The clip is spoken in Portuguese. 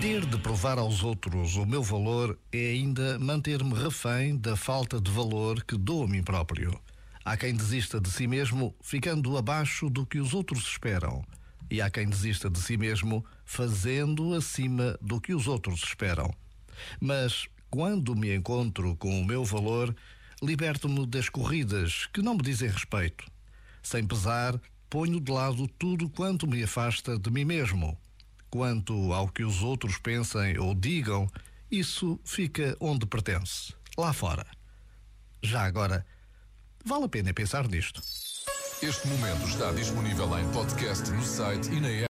Ter de provar aos outros o meu valor é ainda manter-me refém da falta de valor que dou a mim próprio. Há quem desista de si mesmo ficando abaixo do que os outros esperam. E há quem desista de si mesmo fazendo acima do que os outros esperam. Mas quando me encontro com o meu valor, liberto-me das corridas que não me dizem respeito. Sem pesar, ponho de lado tudo quanto me afasta de mim mesmo Quanto ao que os outros pensem ou digam, isso fica onde pertence, lá fora. Já agora, vale a pena pensar nisto. Este momento está disponível em podcast no site e na.